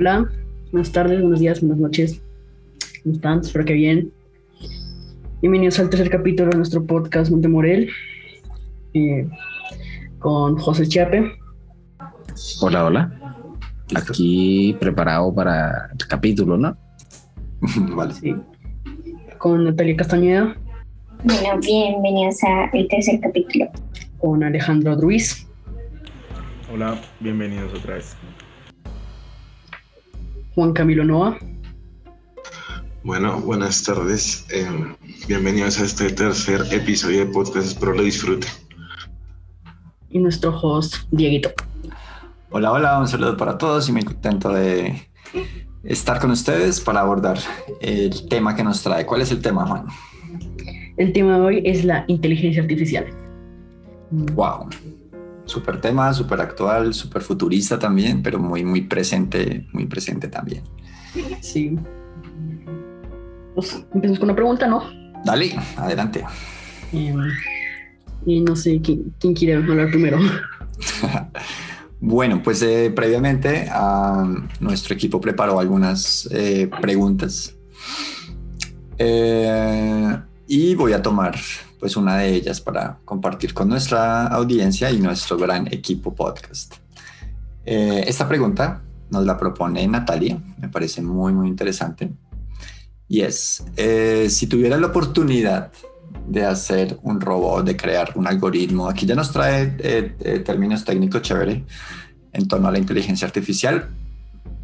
Hola, buenas tardes, buenos días, buenas noches. ¿Cómo están? Espero que bien. Bienvenidos al tercer capítulo de nuestro podcast Montemorel eh, con José Chiape. Hola, hola. Aquí preparado para el capítulo, ¿no? vale. Sí. Con Natalia Castañeda. Bueno, bienvenidos al tercer capítulo. Con Alejandro Ruiz. Hola, bienvenidos otra vez. Juan Camilo Noa. Bueno, buenas tardes. Em, bienvenidos a este tercer episodio de podcast. Espero lo disfruten. Y nuestro host, Dieguito. Hola, hola, un saludo para todos y me contento de estar con ustedes para abordar el tema que nos trae. ¿Cuál es el tema, Juan? El tema de hoy es la inteligencia artificial. Wow. Super tema, súper actual, súper futurista también, pero muy, muy presente, muy presente también. Sí. Pues empezamos con una pregunta, ¿no? Dale, adelante. Em, y no sé quién, quiere hablar primero. bueno, pues eh, previamente nuestro equipo preparó algunas eh, preguntas eh, y voy a tomar pues una de ellas para compartir con nuestra audiencia y nuestro gran equipo podcast. Eh, esta pregunta nos la propone Natalia, me parece muy, muy interesante. Y es, eh, si tuviera la oportunidad de hacer un robot, de crear un algoritmo, aquí ya nos trae eh, términos técnicos chévere en torno a la inteligencia artificial,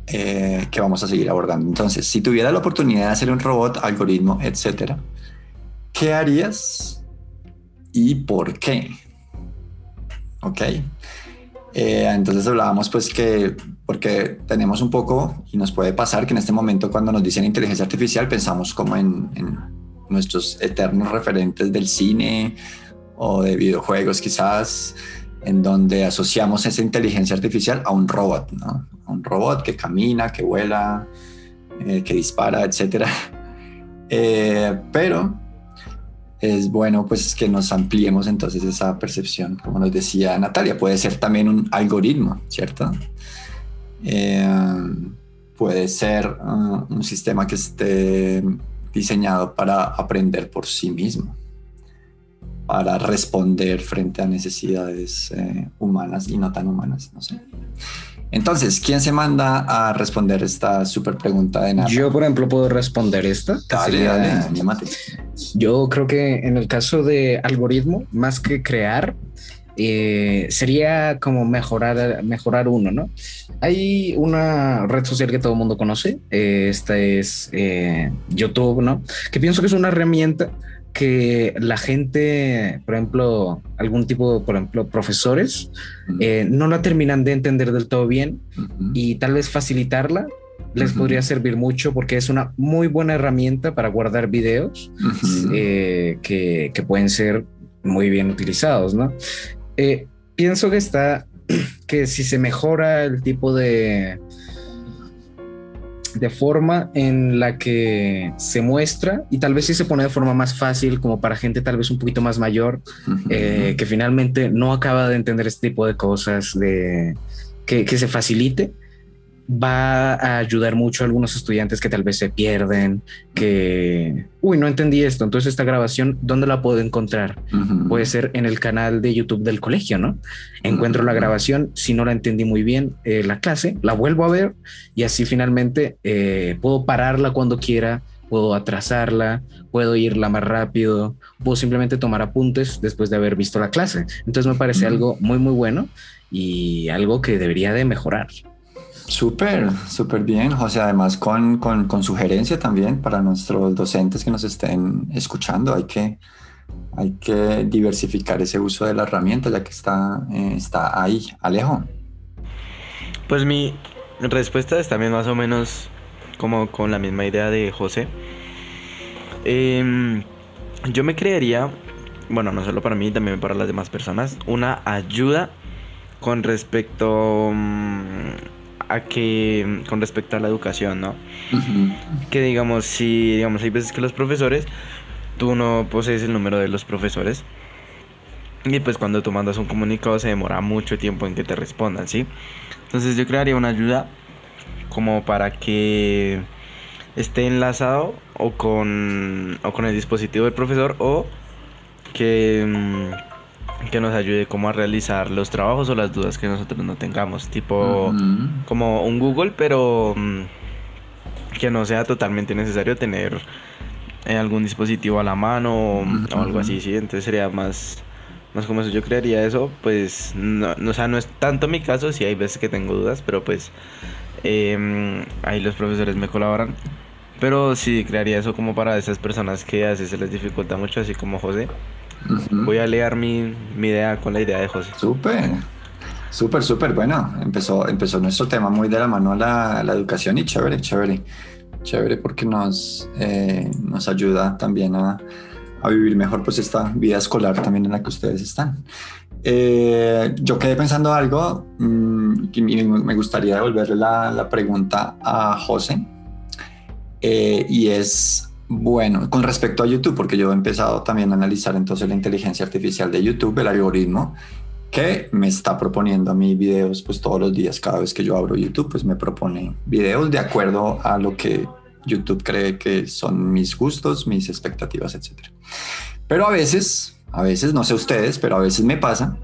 que vamos a seguir abordando. Entonces, si tuviera la oportunidad de hacer un robot, algoritmo, etcétera, ¿qué harías y por qué. ¿Ok? Eh, entonces hablábamos pues que, porque tenemos un poco, y nos puede pasar que en este momento cuando nos dicen inteligencia artificial pensamos como en, nuestros eternos referentes del cine o de videojuegos quizás, en donde asociamos esa inteligencia artificial a un robot, ¿no? A un robot que camina, que vuela, eh, que dispara, etc. Eh, pero es bueno pues que nos ampliemos entonces esa percepción, como nos decía Natalia, puede ser también un algoritmo, ¿cierto? Eh, puede ser uh, un sistema que esté diseñado para aprender por sí mismo, para responder frente a necesidades eh, humanas y no tan humanas, no sé. Entonces, ¿quién se manda a responder esta súper pregunta de nada? Yo, por ejemplo, puedo responder esta. Dale, dale, Yo creo que en el caso de algoritmo, más que crear, eh, sería como mejorar, mejorar uno, ¿no? Hay una red social que todo el mundo conoce, eh, esta es eh, YouTube, ¿no? Que pienso que es una herramienta que la gente, por ejemplo, algún tipo, por ejemplo, profesores, eh, no la terminan de entender del todo bien y tal vez facilitarla les podría servir mucho porque es una muy buena herramienta para guardar videos eh, que, que, pueden ser muy bien utilizados, ¿no? Eh, pienso que está, que si se mejora el tipo de de forma en la que se muestra y tal vez sí se pone de forma más fácil como para gente tal vez un poquito más mayor eh, que finalmente no acaba de entender este tipo de cosas de que, que se facilite va a ayudar mucho a algunos estudiantes que tal vez se pierden, que, uy, no entendí esto, entonces esta grabación, ¿dónde la puedo encontrar? Puede ser en el canal de YouTube del colegio, ¿no? Encuentro la grabación, si no la entendí muy bien, eh, la clase, la vuelvo a ver y así finalmente eh, puedo pararla cuando quiera, puedo atrasarla, puedo irla más rápido, puedo simplemente tomar apuntes después de haber visto la clase. Entonces me parece algo muy, muy bueno y algo que debería de mejorar. Súper, súper bien, José. Además, con, con, sugerencia también para nuestros docentes que nos estén escuchando. Hay que, hay que diversificar ese uso de la herramienta ya que está, eh, está ahí. Alejo. Pues mi respuesta es también más o menos como con la misma idea de José. Em, yo me creería, bueno, no solo para mí, también para las demás personas, una ayuda con respecto... Mm, a que con respecto a la educación, ¿no? Que digamos, si digamos, hay veces que los profesores, tú no posees el número de los profesores. Y pues cuando tú mandas un comunicado se demora mucho tiempo en que te respondan, ¿sí? Entonces yo crearía una ayuda como para que esté enlazado o con, o con el dispositivo del profesor o que, mm, que nos ayude como a realizar los trabajos o las dudas que nosotros no tengamos, tipo como un Google, pero mm, que no sea totalmente necesario tener eh, algún dispositivo a la mano o, algo así, sí, entonces sería más más como eso yo crearía eso, pues no, o sea, no es tanto mi caso, sí hay veces que tengo dudas, pero pues em, ahí los profesores me colaboran. Pero sí crearía eso como para esas personas que a veces se les dificulta mucho, así como José. Voy a leer mi, mi, idea con la idea de José. Súper, súper, súper. Bueno, empezó, empezó nuestro tema muy de la mano a la, la educación y chévere, chévere. Chévere porque nos, eh, nos ayuda también a, a, vivir mejor pues esta vida escolar también en la que ustedes están. Eh, yo quedé pensando algo mmm, y me gustaría devolverle la, la pregunta a José. Eh, y es bueno, con respecto a YouTube, porque yo he empezado también a analizar entonces la inteligencia artificial de YouTube, el algoritmo que me está proponiendo a mí videos pues todos los días, cada vez que yo abro YouTube, pues me propone videos de acuerdo a lo que YouTube cree que son mis gustos, mis expectativas, etc. Pero a veces, a veces, no sé ustedes, pero a veces me pasa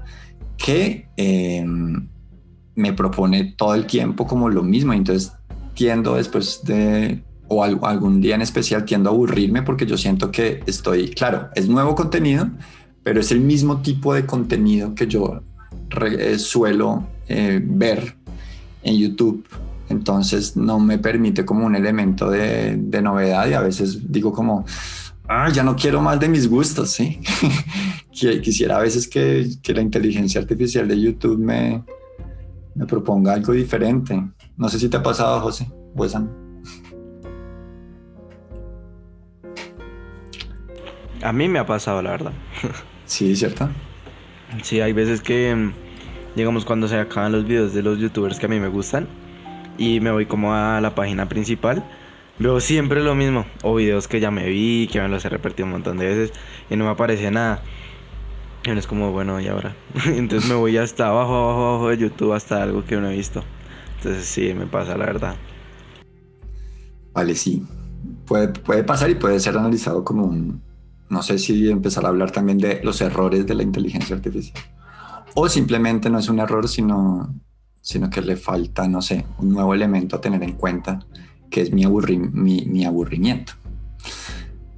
que eh, me propone todo el tiempo como lo mismo, entonces tiendo después de o algún día en especial tiendo a aburrirme porque yo siento que estoy, claro, es nuevo contenido, pero es el mismo tipo de contenido que yo eh, suelo eh, ver en YouTube. Entonces no me permite como un elemento de, de novedad y a veces digo como, ah, ya no quiero más de mis gustos, ¿sí? Quisiera a veces que, que, la inteligencia artificial de YouTube me, me proponga algo diferente. No sé si te ha pasado, José. Pues, A mí me ha pasado, la verdad. Sí, ¿cierto? Sí, hay veces que, digamos, cuando se acaban los videos de los youtubers que a mí me gustan y me voy como a la página principal, veo siempre lo mismo. O videos que ya me vi, que me los he repetido un montón de veces y no me aparece nada. Y es como, bueno, ¿y ahora? Entonces me voy hasta abajo, abajo, abajo de YouTube hasta algo que no he visto. Entonces sí, me pasa, la verdad. Vale, sí. Puede, puede pasar y puede ser analizado como un, no sé si empezar a hablar también de los errores de la inteligencia artificial. O simplemente no es un error, sino, sino que le falta, no sé, un nuevo elemento a tener en cuenta, que es mi, mi, aburrimiento.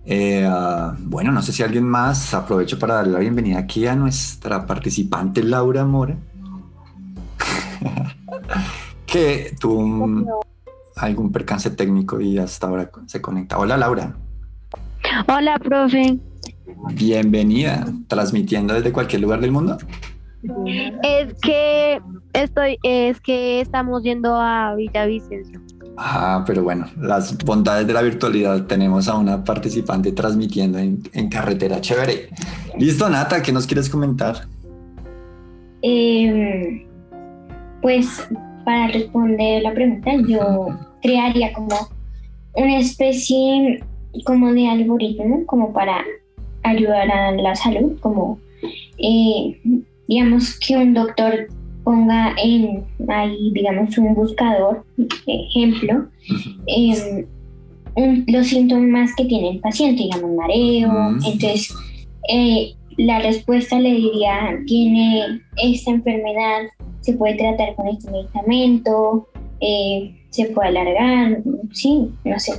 Eh, ah, bueno, no sé si alguien más, aprovecho para darle la bienvenida aquí a nuestra participante Laura Mora, que tuvo algún percance técnico y hasta ahora se conecta. Hola Laura. Hola, profe. Bienvenida, transmitiendo desde cualquier lugar del mundo. Es que estoy, es que estamos yendo a Villavicencio. Ah, pero bueno, las bondades de la virtualidad. Tenemos a una participante transmitiendo en, carretera. Chévere. Listo, Nata, ¿qué nos quieres comentar? Em, pues para responder la pregunta, yo crearía como una especie como de algoritmo como para ayudar a la salud, como eh, digamos que un doctor ponga en ahí, digamos, un buscador, ejemplo, em, los síntomas que tiene el paciente, digamos, mareo, entonces eh, la respuesta le diría, tiene esta enfermedad, se puede tratar con este medicamento, eh, se puede alargar, sí, no sé,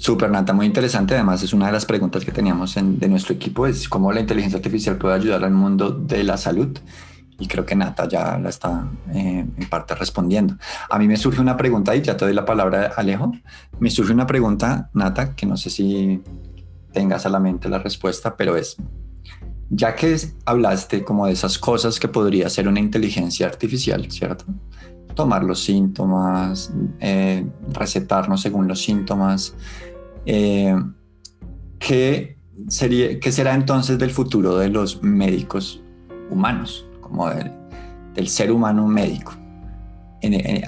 Super, Nata, muy interesante. Además, es una de las preguntas que teníamos de nuestro equipo, es cómo la inteligencia artificial puede ayudar al mundo de la salud. Y creo que Nata ya la está eh, en parte respondiendo. A mí me surge una pregunta, y ya te doy la palabra, Alejo. Me surge una pregunta, Nata, que no sé si tengas a la mente la respuesta, pero es, ya que hablaste como de esas cosas que podría ser una inteligencia artificial, ¿cierto? Tomar los síntomas, eh, recetarnos según los síntomas, eh, ¿qué, sería, ¿Qué será entonces del futuro de los médicos humanos, como del, ser humano médico?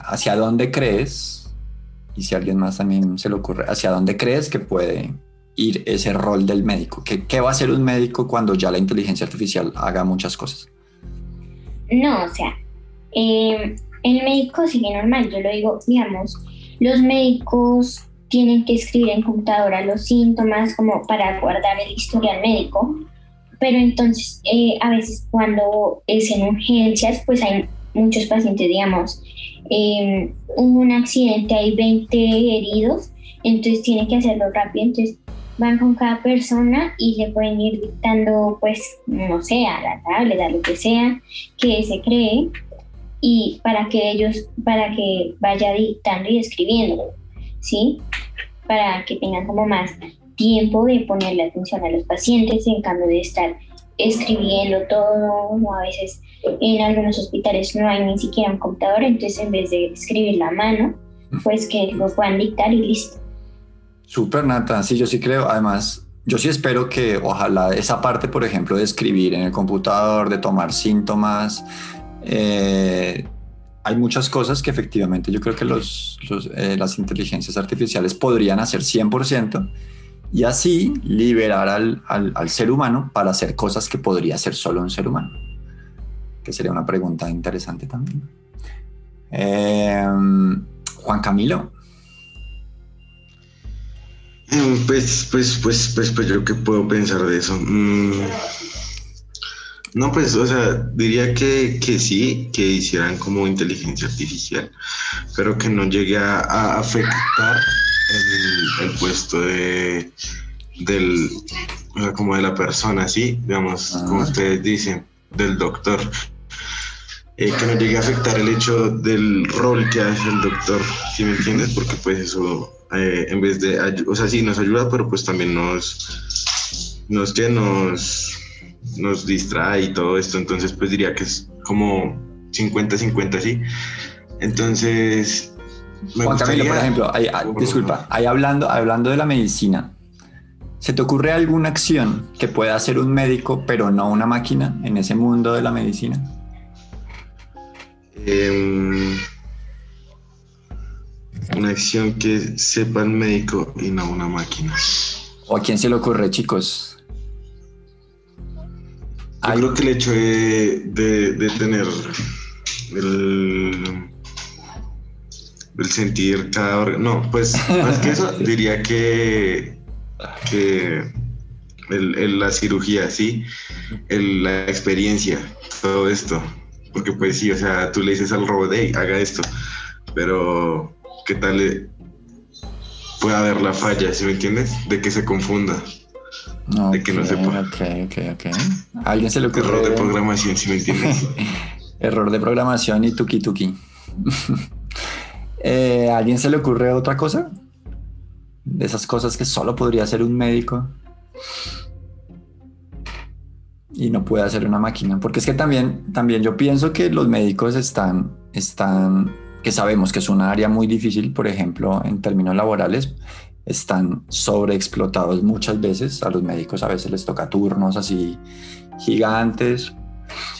¿Hacia dónde crees, y si alguien más también se le ocurre, hacia dónde crees que puede ir ese rol del médico? ¿Qué, qué va a hacer un médico cuando ya la inteligencia artificial haga muchas cosas? No, o sea, eh, el médico sigue normal, yo lo digo, digamos, los médicos tienen que escribir en computadora los síntomas como para guardar el historial médico, pero entonces eh, a veces cuando es en urgencias, pues hay muchos pacientes, digamos, eh, un accidente, hay 20 heridos, entonces tienen que hacerlo rápido, entonces van con cada persona y le pueden ir dictando, pues, no sé, a la tablet, lo que sea que se cree, y para que ellos, para que vaya dictando y escribiendo, ¿sí? Para que tengan como más tiempo de ponerle atención a los pacientes en cambio de estar escribiendo todo, o a veces en algunos hospitales no hay ni siquiera un computador, entonces en vez de escribir la mano, pues que lo puedan dictar y listo. Súper, Nata. Sí, yo sí creo. Además, yo sí espero que ojalá esa parte, por ejemplo, de escribir en el computador, de tomar síntomas, eh, hay muchas cosas que efectivamente yo creo que eh, las inteligencias artificiales podrían hacer 100% y así liberar al, ser humano para hacer cosas que podría hacer solo un ser humano, que sería una pregunta interesante también. Eh, Juan Camilo. Mm, pues, pues, pues, pues, pues, yo qué puedo pensar de eso. Mm, no, pues, o sea, diría que, que, sí, que hicieran como inteligencia artificial, pero que no llegue a, afectar el, puesto de del o sea, como de la persona, sí, digamos, como ustedes dicen, del doctor. Eh, que no llegue a afectar el hecho del rol que hace el doctor, si me entiendes? Porque pues eso, eh, en vez de, o sea, sí nos ayuda, pero pues también nos, nos, que nos nos distrae y todo esto, entonces pues diría que es como 50-50, ¿sí? Entonces... Me Juan Camilo, por ejemplo, disculpa, ahí hablando, hablando de la medicina, ¿se te ocurre alguna acción que pueda hacer un médico pero no una máquina en ese mundo de la medicina? Em, una acción que sepa el médico y no una máquina. ¿O a quién se le ocurre, chicos? Yo creo que el hecho de, tener el, sentir cada órgano. No, pues más que eso, diría que, que la cirugía, sí, la experiencia, todo esto. Porque pues sí, o sea, tú le dices al robot, hey, haga esto, pero ¿qué tal puede haber la falla, si me entiendes? De que se confunda de que no sepa. Ok, ok, ok. alguien se le ocurre? Error de programación, si me entiendes. Error de programación y tuki tuki. Eh, alguien se le ocurre otra cosa? De esas cosas que solo podría hacer un médico y no puede hacer una máquina. Porque es que también, también yo pienso que los médicos están, están, que sabemos que es una área muy difícil, por ejemplo, en términos laborales, están sobreexplotados muchas veces. A los médicos a veces les toca turnos así gigantes,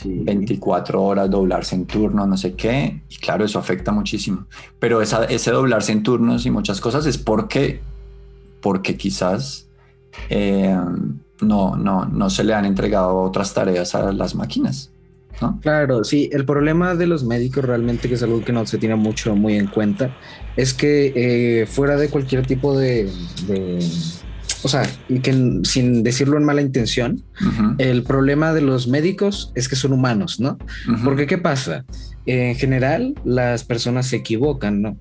24 horas, doblarse en turnos, no sé qué. Y claro, eso afecta muchísimo. Pero esa, ese doblarse en turnos y muchas cosas es porque, porque quizás eh, no, no, no se le han entregado otras tareas a las máquinas. Claro, sí, el problema de los médicos realmente, que es algo que no se tiene mucho muy en cuenta, es que eh, fuera de cualquier tipo de, o sea, y que sin decirlo en mala intención, el problema de los médicos es que son humanos, ¿no? Porque ¿qué pasa? En general, las personas se equivocan, ¿no?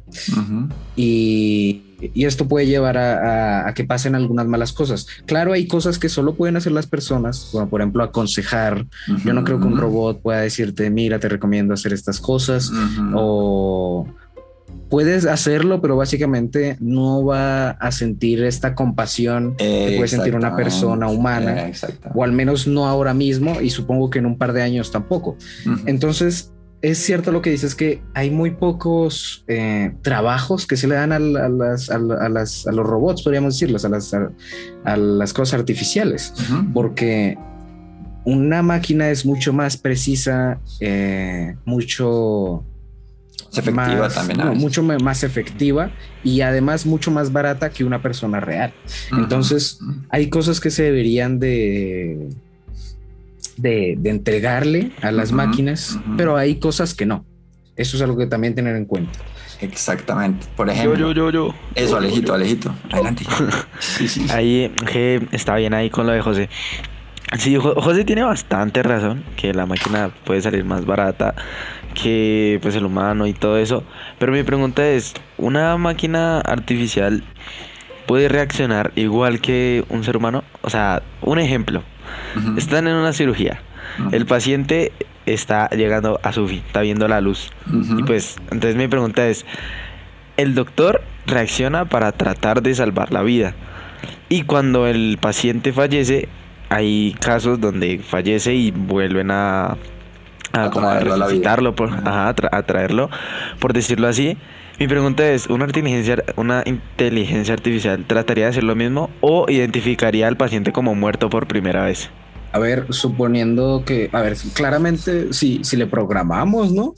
Y y esto puede llevar a, que pasen algunas malas cosas. Claro, hay cosas que solo pueden hacer las personas, como por ejemplo aconsejar. Yo no creo que un robot pueda decirte, mira, te recomiendo hacer estas cosas o puedes hacerlo, pero básicamente no va a sentir esta compasión que puede sentir una persona humana, o al menos no ahora mismo y supongo que en un par de años tampoco. Entonces, es cierto lo que dices que hay muy pocos eh, trabajos que se le dan a, las, a, las, a, los robots, podríamos decirlos, a las, a, las cosas artificiales, porque una máquina es mucho más precisa, eh, mucho efectiva también. mucho más efectiva y además mucho más barata que una persona real. Entonces, hay cosas que se deberían de de, entregarle a las máquinas, pero hay cosas que no. Eso es algo que también tener en cuenta. Exactamente. Por Yo, ejemplo. yo, yo, yo. Eso, Alejito, Alejito. Adelante. Sí, sí. Ahí que está bien ahí con lo de José. Sí, Jo- José tiene bastante razón, que la máquina puede salir más barata que pues el humano y todo eso. Pero mi pregunta es, ¿una máquina artificial puede reaccionar igual que un ser humano? O sea, un ejemplo. Están en una cirugía. El paciente está llegando a su fin, está viendo la luz. Y pues, entonces mi pregunta es, el doctor reacciona para tratar de salvar la vida. Y cuando el paciente fallece, hay casos donde fallece y vuelven a, a, A como a resucitarlo, por, ajá, a, tra- a traerlo, por decirlo así. Mi pregunta es, ¿una inteligencia, ¿una inteligencia artificial trataría de hacer lo mismo o identificaría al paciente como muerto por primera vez? A ver, suponiendo que, a ver, claramente si, si le programamos, ¿no?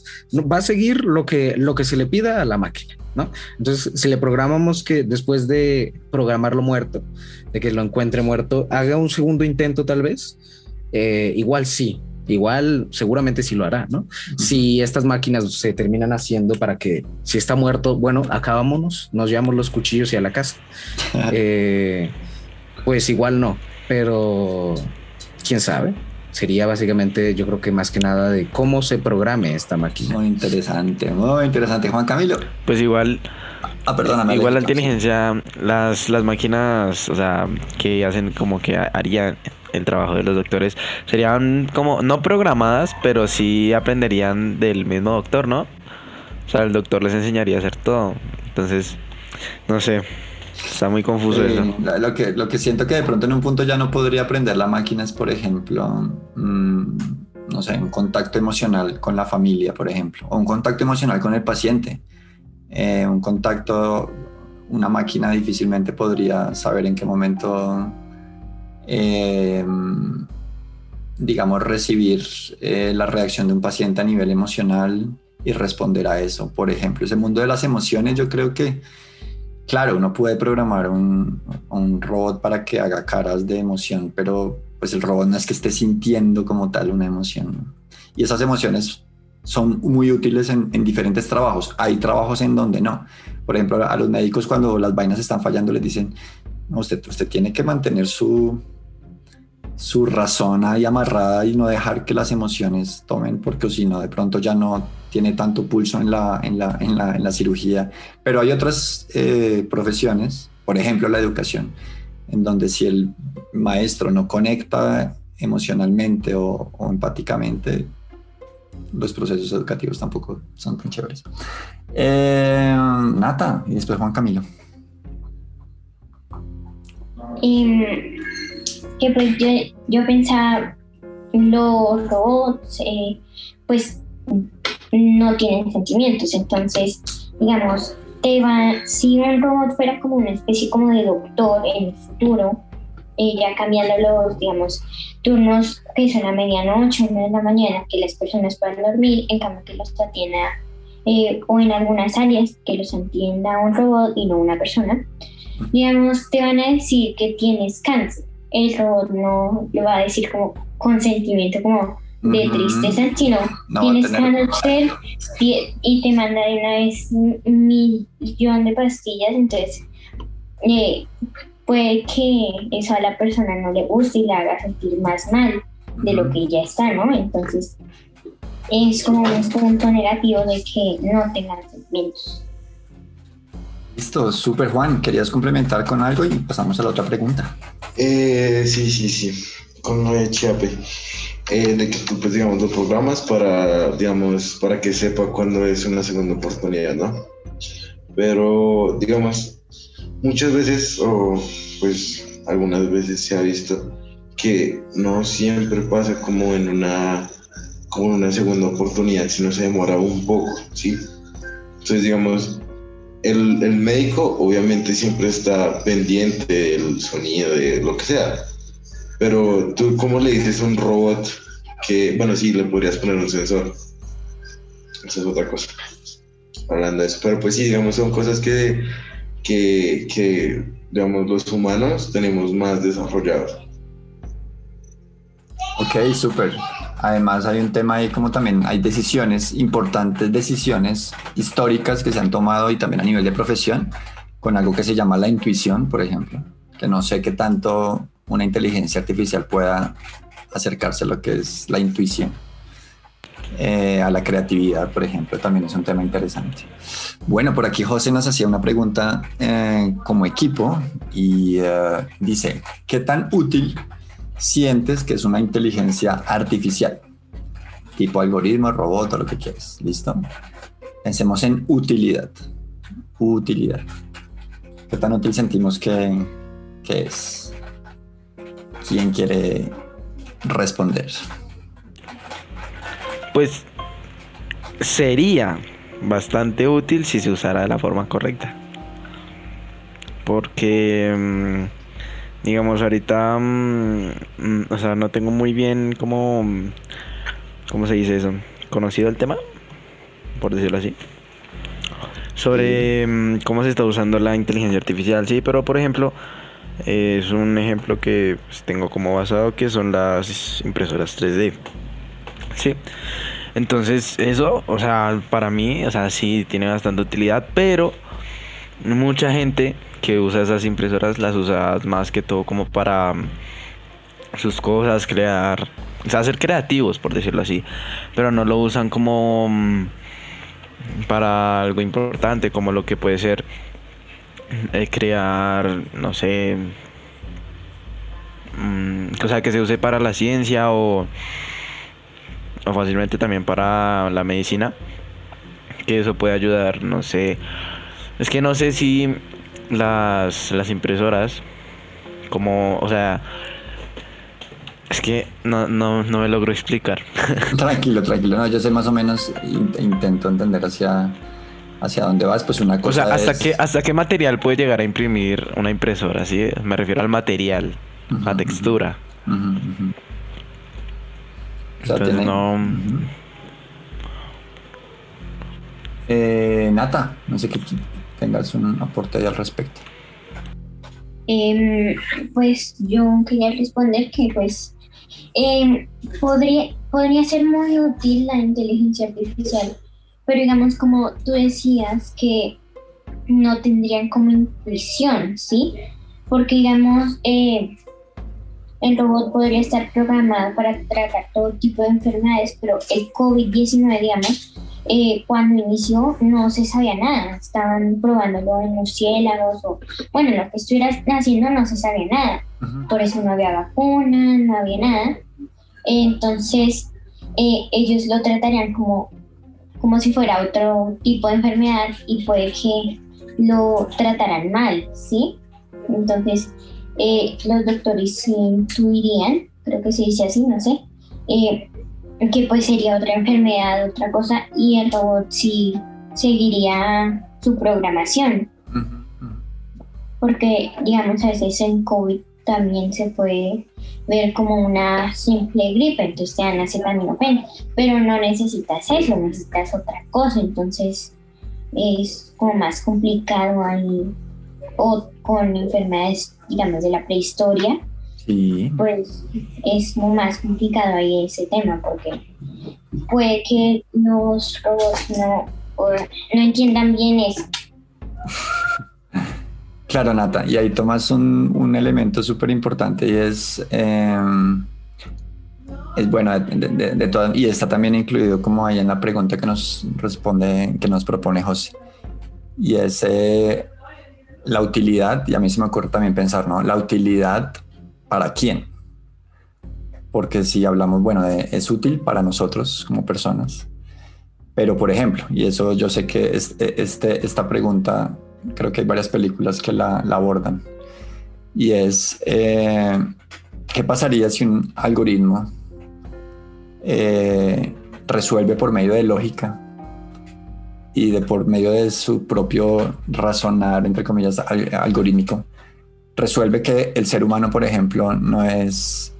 Va a seguir lo que, lo que se le pida a la máquina, ¿no? Entonces, si le programamos que después de programarlo muerto, de que lo encuentre muerto, haga un segundo intento tal vez, eh, igual sí, igual seguramente sí lo hará, ¿no? Si estas máquinas se terminan haciendo para que si está muerto, bueno, acabámonos, nos llevamos los cuchillos y a la casa. Eh, pues igual no, pero quién sabe. Sería básicamente, yo creo que más que nada de cómo se programe esta máquina. Muy interesante, muy interesante. Juan Camilo. Pues igual Ah, perdóname. Igual la inteligencia, las, las máquinas, o sea, que hacen como que ha- harían el trabajo de los doctores, serían como no programadas, pero sí aprenderían del mismo doctor, ¿no? O sea, el doctor les enseñaría a hacer todo. Entonces, no sé, está muy confuso Eh, eso. lo, que, lo que siento que de pronto en un punto ya no podría aprender la máquina es, por ejemplo, mm, no sé, un contacto emocional con la familia, por ejemplo, o un contacto emocional con el paciente. Eh, un contacto, una máquina difícilmente podría saber en qué momento, eh, digamos, recibir eh, la reacción de un paciente a nivel emocional y responder a eso. Por ejemplo, ese mundo de las emociones, yo creo que Claro, uno puede programar un, un robot para que haga caras de emoción, pero pues el robot no es que esté sintiendo como tal una emoción. Y esas emociones son muy útiles en, en diferentes trabajos. Hay trabajos en donde no. Por ejemplo, a los médicos cuando las vainas están fallando les dicen, usted, usted tiene que mantener su, su razón ahí amarrada y no dejar que las emociones tomen, porque si no, de pronto ya no tiene tanto pulso en la, en la, en la, en la cirugía. Pero hay otras eh, profesiones, por ejemplo la educación, en donde si el maestro no conecta emocionalmente o, empáticamente, los procesos educativos tampoco son tan chéveres. Eh, Nata, y después Juan Camilo. Em, que pues yo, yo pensaba, los robots, eh, pues no tienen sentimientos, entonces, digamos, te va, si un robot fuera como una especie como de doctor en el futuro, eh, ya cambiando los, digamos, turnos que son a medianoche, una de la mañana, que las personas puedan dormir, en cambio que los atienda, eh, o en algunas áreas que los atienda un robot y no una persona, digamos, te van a decir que tienes cáncer. El robot no le va a decir como consentimiento, como de tristeza, sino No tienes tener- cáncer y, y te manda de una vez un millón de pastillas, entonces eh, puede que eso a la persona no le guste y la haga sentir más mal de lo que ya está, ¿no? Entonces es como un punto negativo de que no tengan sentimientos. Listo, super Juan, ¿querías complementar con algo y pasamos a la otra pregunta? Eh, sí, sí, sí, con lo de Chiape. Eh, de que tú, pues, digamos, lo programas para, digamos, para que sepa cuándo es una segunda oportunidad, ¿no? Pero, digamos, muchas veces, o pues algunas veces se ha visto que no siempre pasa como en una, como en una segunda oportunidad, sino se demora un poco, ¿sí? Entonces, digamos, el, el médico obviamente siempre está pendiente del sonido, de lo que sea. Pero tú, ¿cómo le dices a un robot que, bueno, sí, le podrías poner un sensor? Esa es otra cosa. Hablando de eso. Pero pues sí, digamos, son cosas que, que, que digamos, los humanos tenemos más desarrollados. Ok, súper. Además hay un tema ahí como también hay decisiones, importantes decisiones históricas que se han tomado y también a nivel de profesión, con algo que se llama la intuición, por ejemplo, que no sé qué tanto una inteligencia artificial pueda acercarse a lo que es la intuición. Eh, a la creatividad, por ejemplo, también es un tema interesante. Bueno, por aquí José nos hacía una pregunta eh, como equipo y eh, dice, ¿qué tan útil sientes que es una inteligencia artificial? Tipo algoritmo, robot o lo que quieras. ¿Listo? Pensemos en utilidad. Utilidad. ¿Qué tan útil sentimos que, que es? ¿Quién quiere responder? Pues sería bastante útil si se usara de la forma correcta. Porque, mm, digamos, ahorita, mm, mm, o sea, no tengo muy bien cómo, ¿cómo se dice eso? Conocido el tema, por decirlo así. Sobre cómo se está usando la inteligencia artificial, sí, pero por ejemplo, es un ejemplo que pues, tengo como basado que son las impresoras 3D. Sí. Entonces, eso, o sea, para mí, o sea, sí tiene bastante utilidad, pero mucha gente que usa esas impresoras las usa más que todo como para mm, sus cosas, crear, o sea, ser creativos, por decirlo así, pero no lo usan como mm, para algo importante, como lo que puede ser eh, crear, no sé, mm, o sea, que se use para la ciencia o o fácilmente también para la medicina, que eso puede ayudar, no sé, es que no sé si las, las impresoras, como, o sea, es que no, no, no me logro explicar. tranquilo, tranquilo, no, yo sé más o menos, intento entender hacia hacia dónde vas, pues una cosa. O sea, ¿hasta, qué, ¿hasta qué material puede llegar a imprimir una impresora? ¿sí? Me refiero al material, la textura. no... Eh, Nata, no sé qué tengas un aporte ahí al respecto. Em, pues yo quería responder que pues em, podría, podría ser muy útil la inteligencia artificial, pero digamos como tú decías que no tendrían como intuición, ¿sí? Porque digamos, eh, el robot podría estar programado para tratar todo tipo de enfermedades, pero el COVID-19, digamos, eh, cuando inició no se sabía nada, estaban probándolo en murciélagos o, bueno, lo que estuvieran haciendo no se sabía nada, por eso no había vacuna, no había nada. Entonces, eh, ellos lo tratarían como, como si fuera otro tipo de enfermedad y puede que lo trataran mal, ¿sí? Entonces, eh, los doctores intuirían, creo que se dice así, no sé, eh, que pues sería otra enfermedad, otra cosa, y el robot sí seguiría su programación. Porque, digamos, a veces en COVID también se puede ver como una simple gripe, entonces te dan acetaminofén, pero no necesitas eso, necesitas otra cosa, entonces es como más complicado ahí o con enfermedades, digamos, de la prehistoria, pues es más complicado ahí ese tema, porque puede que los robots no, no entiendan bien eso. Claro, Nata, y ahí tomas un, un elemento súper importante y es, em, es bueno, de, de, todo, y está también incluido como ahí en la pregunta que nos responde, que nos propone José, y es eh, la utilidad, y a mí se me ocurre también pensar, ¿no? La utilidad para quién. Porque si hablamos, bueno, es útil para nosotros como personas. Pero, por ejemplo, y eso yo sé que este, este, esta pregunta, creo que hay varias películas que la, abordan. Y es, eh, ¿qué pasaría si un algoritmo eh, resuelve por medio de lógica y de por medio de su propio razonar, entre comillas, algorítmico, resuelve que el ser humano, por ejemplo, no es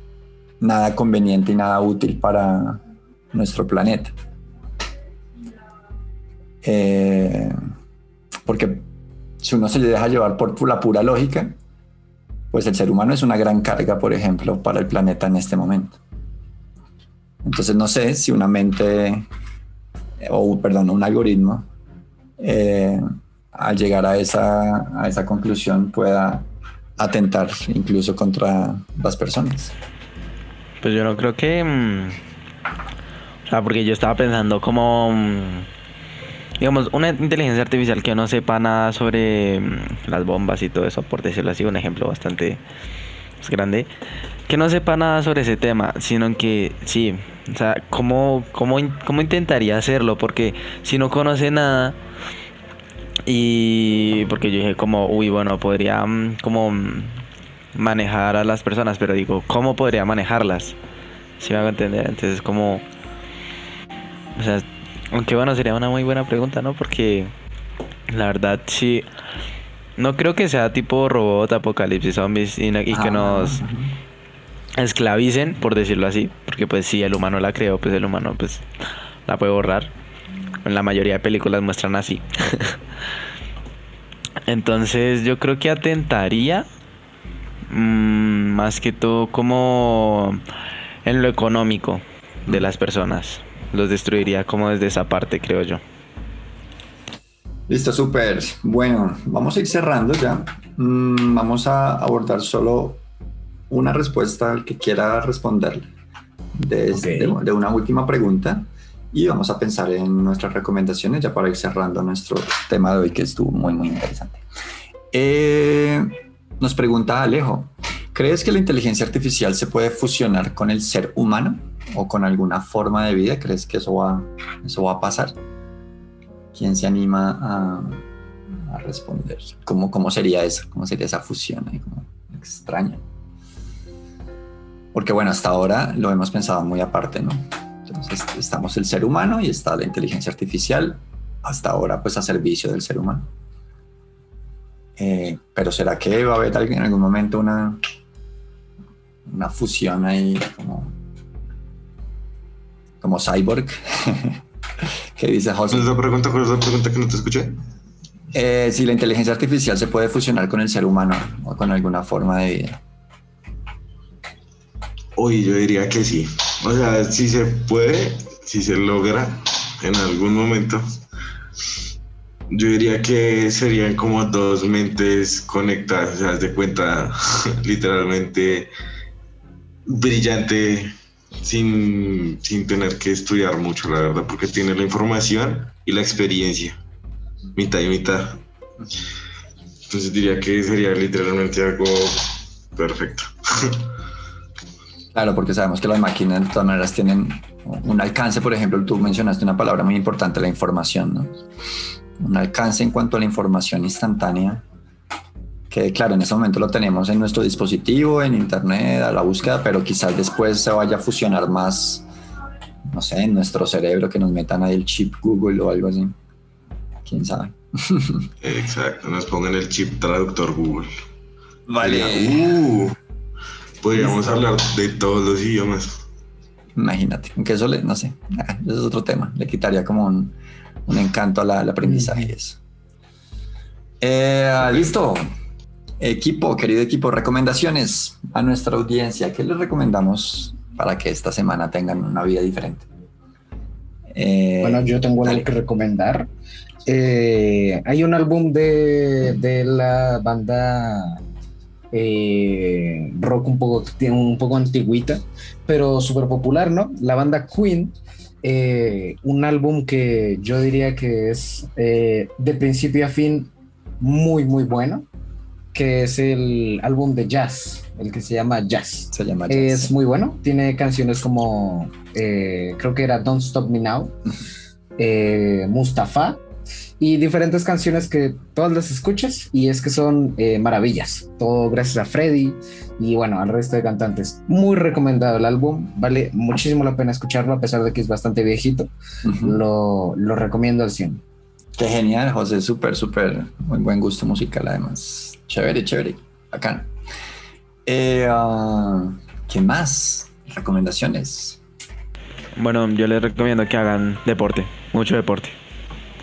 nada conveniente y nada útil para nuestro planeta. Eh, porque si uno se le deja llevar por la pura lógica, pues el ser humano es una gran carga, por ejemplo, para el planeta en este momento. Entonces no sé si una mente, o perdón, un algoritmo, eh, al llegar a esa, a esa conclusión pueda atentar incluso contra las personas. Pues yo no creo que... mm, o sea, porque yo estaba pensando como... mm, digamos, una inteligencia artificial que no sepa nada sobre mm, las bombas y todo eso, por decirlo así, un ejemplo bastante grande, que no sepa nada sobre ese tema, sino que sí, o sea, ¿cómo, cómo, cómo intentaría hacerlo? Porque si no conoce nada, y porque yo dije como, uy, bueno, podría mm, como mm, manejar a las personas, pero digo, ¿cómo podría manejarlas? Si me hago entender, entonces como, o sea, aunque bueno, sería una muy buena pregunta, ¿no? Porque la verdad sí, no creo que sea tipo robot, apocalipsis, zombies y, y que Ah, nos esclavicen, por decirlo así, porque pues si el humano la creó, pues el humano pues la puede borrar. En la mayoría de películas muestran así. Entonces yo creo que atentaría mm, más que todo como en lo económico de las personas. Los destruiría como desde esa parte, creo yo. Listo, súper. Bueno, vamos a ir cerrando ya. Mm, vamos a abordar solo una respuesta al que quiera responder de, de- de una última pregunta y vamos a pensar en nuestras recomendaciones ya para ir cerrando nuestro tema de hoy que estuvo muy, muy interesante. Eh, nos pregunta Alejo, ¿crees que la inteligencia artificial se puede fusionar con el ser humano o con alguna forma de vida? ¿Crees que eso va, eso va a pasar? ¿Quién se anima a, a responder? ¿Cómo, ¿Cómo sería eso? ¿Cómo sería esa fusión? ahí extraña. Porque bueno, hasta ahora lo hemos pensado muy aparte, ¿no? Entonces estamos el ser humano y está la inteligencia artificial, hasta ahora pues a servicio del ser humano. Eh, pero ¿será que va a haber en algún momento una, una fusión ahí como, como cyborg? ¿Qué dice José? ¿Cuál es la pregunta? ¿Cuál es la pregunta que no te escuché? Eh, si la inteligencia artificial se puede fusionar con el ser humano o con alguna forma de vida. Uy, yo diría que sí. O sea, si se puede, si se logra en algún momento, yo diría que serían como dos mentes conectadas, o sea, de cuenta, literalmente brillante, sin, sin tener que estudiar mucho, la verdad, porque tiene la información y la experiencia, mitad y mitad. Entonces diría que sería literalmente algo perfecto. Claro, porque sabemos que las máquinas de todas maneras tienen un alcance, por ejemplo, tú mencionaste una palabra muy importante, la información, ¿no? Un alcance en cuanto a la información instantánea, que claro, en ese momento lo tenemos en nuestro dispositivo, en internet, a la búsqueda, pero quizás después se vaya a fusionar más, no sé, en nuestro cerebro, que nos metan ahí el chip Google o algo así. ¿Quién sabe? Exacto, nos pongan el chip traductor Google. Vale. Uh, podríamos hablar de todos los idiomas. Imagínate, aunque eso le, no sé, ah, eso es otro tema, le quitaría como un, un encanto al al aprendizaje eso. Eh, listo, equipo, querido equipo, recomendaciones a nuestra audiencia. ¿Qué les recomendamos para que esta semana tengan una vida diferente? Eh, Bueno, yo tengo algo que recomendar. Eh, hay un álbum de, de la banda eh, rock un poco, un poco antigüita, pero súper popular, ¿no? La banda Queen. eh, un álbum que yo diría que es eh, de principio a fin muy, muy bueno, que es el álbum de jazz, el que se llama Jazz. se llama Es Jazz. muy bueno. Tiene canciones como, creo que era Don't Stop Me Now, Mustafa y diferentes canciones que todas las escuchas y es que son eh, maravillas. Todo gracias a Freddy y bueno, al resto de cantantes. Muy recomendado el álbum. Vale muchísimo la pena escucharlo a pesar de que es bastante viejito. Ujú. Lo, lo recomiendo al 100. Qué genial, José, súper, súper, muy buen gusto musical además. Chévere, chévere, acá. Eh, ah, ¿Qué más? Recomendaciones. Bueno, yo les recomiendo que hagan deporte, mucho deporte.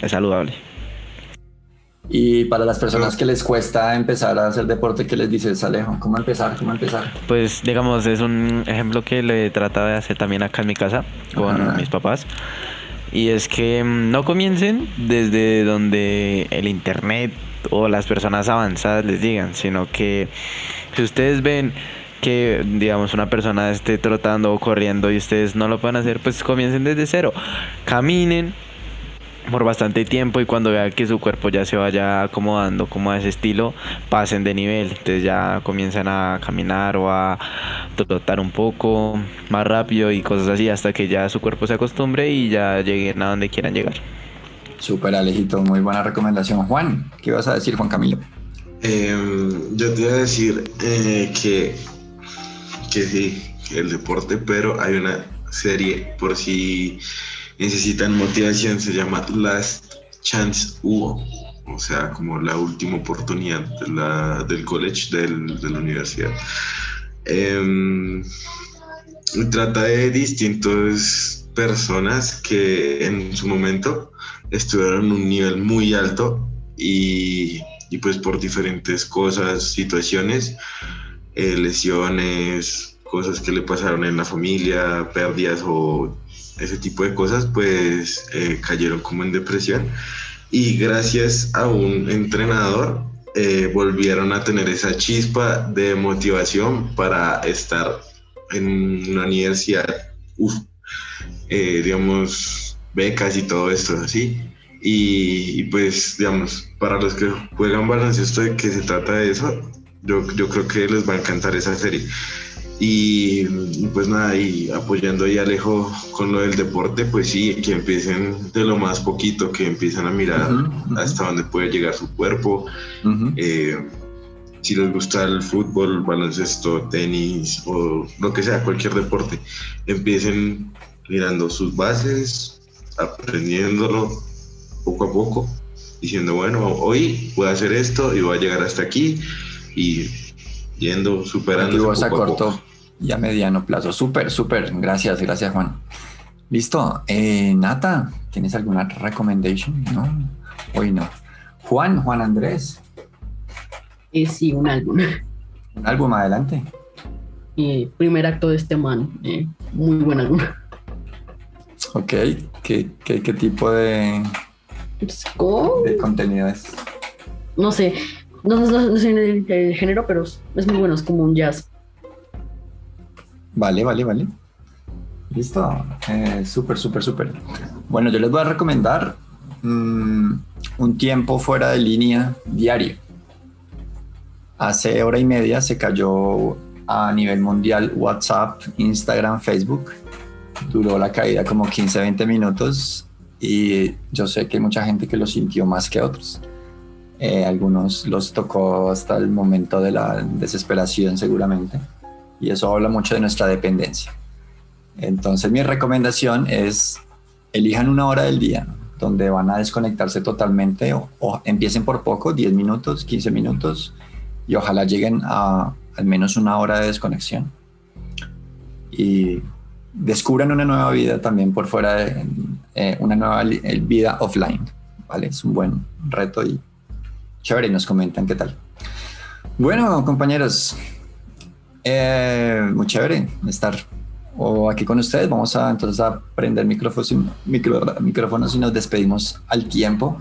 Es saludable. Y para las personas que les cuesta empezar a hacer deporte, ¿qué les dices, Alejo? ¿Cómo empezar? ¿Cómo empezar? Pues digamos, es un ejemplo que le he tratado de hacer también acá en mi casa con Ajá. mis papás. Y es que mm, no comiencen desde donde el internet o las personas avanzadas les digan, sino que si ustedes ven que, digamos, una persona esté trotando o corriendo y ustedes no lo pueden hacer, pues comiencen desde cero. Caminen por bastante tiempo y cuando vean que su cuerpo ya se vaya acomodando como a ese estilo, pasen de nivel. Entonces ya comienzan a caminar o a trotar un poco más rápido y cosas así hasta que ya su cuerpo se acostumbre y ya lleguen a donde quieran llegar. Súper, Alejito, muy buena recomendación. Juan, ¿qué ibas a decir, Juan Camilo? Em, yo te iba a decir eh, que, que sí, que el deporte, pero hay una serie por si necesitan motivación, se llama Last Chance Hugo, o sea, como la última oportunidad de la- del college, del- de la universidad. Y trata de distintas personas que en su momento estuvieron en un nivel muy alto y, y pues por diferentes cosas, situaciones, eh, lesiones, cosas que le pasaron en la familia, pérdidas o ese tipo de cosas, pues eh, cayeron como en depresión y gracias a un entrenador eh, volvieron a tener esa chispa de motivación para estar en una universidad, uf, eh, digamos, becas y todo esto así. Y, y, pues, digamos, para los que juegan baloncesto y que se trata de eso, yo, yo creo que les va a encantar esa serie. Y, pues nada, y apoyando ahí a Alejo con lo del deporte, pues sí, que empiecen de lo más poquito, que empiezan a mirar hasta dónde puede llegar su cuerpo, eh, si les gusta el fútbol, baloncesto, tenis o lo que sea, cualquier deporte, empiecen mirando sus bases, aprendiéndolo poco a poco, diciendo, bueno, hoy voy a hacer esto y voy a llegar hasta aquí y yendo, superando Objetivos a poco a corto. Y a mediano plazo. Súper, súper. Gracias, gracias, Juan. Listo. Eh, Nata, ¿tienes alguna recommendation? No, hoy no. Juan, Juan Andrés, Eh, sí, un álbum. un álbum adelante. Eh, primer acto de este man. eh, muy buen álbum. Ok, ¿qué, qué, qué tipo de, de contenido es? No sé. No, no- no sé el, el género, pero es muy bueno. Es como un jazz. Vale, vale, vale. Listo. Eh, súper, súper, súper. Bueno, yo les voy a recomendar mm, un tiempo fuera de línea diario. Hace hora y media se cayó a nivel mundial WhatsApp, Instagram, Facebook. Duró la caída como 15, 20 minutos y yo sé que hay mucha gente que lo sintió más que otros. Eh, algunos los tocó hasta el momento de la desesperación seguramente y eso habla mucho de nuestra dependencia. Entonces mi recomendación es elijan una hora del día donde van a desconectarse totalmente o, empiecen por poco, 10 minutos, 15 minutos y ojalá lleguen a al menos una hora de desconexión y descubran una nueva vida también por fuera eh, una nueva eh, vida offline, ¿vale? Es un buen reto y chévere y nos comentan qué tal. Bueno, compañeros, eh, muy chévere estar o aquí con ustedes. Vamos a entonces a prender micrófonos, y- micro- micrófonos y nos despedimos al tiempo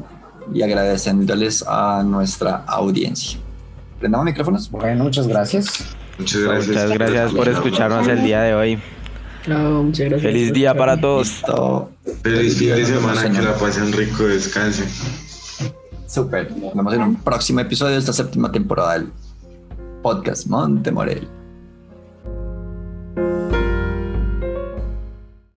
y agradeciéndoles a nuestra audiencia. Prendamos micrófonos. Bueno, muchas gracias. Muchas gracias. Muchas gracias por escucharnos el día de hoy. Claro, muchas gracias. Feliz día para todos. Listo. Feliz fin de semana, que la pasen rico, descansen. Súper. Nos vemos en un próximo episodio de esta séptima temporada del podcast Monte Morel.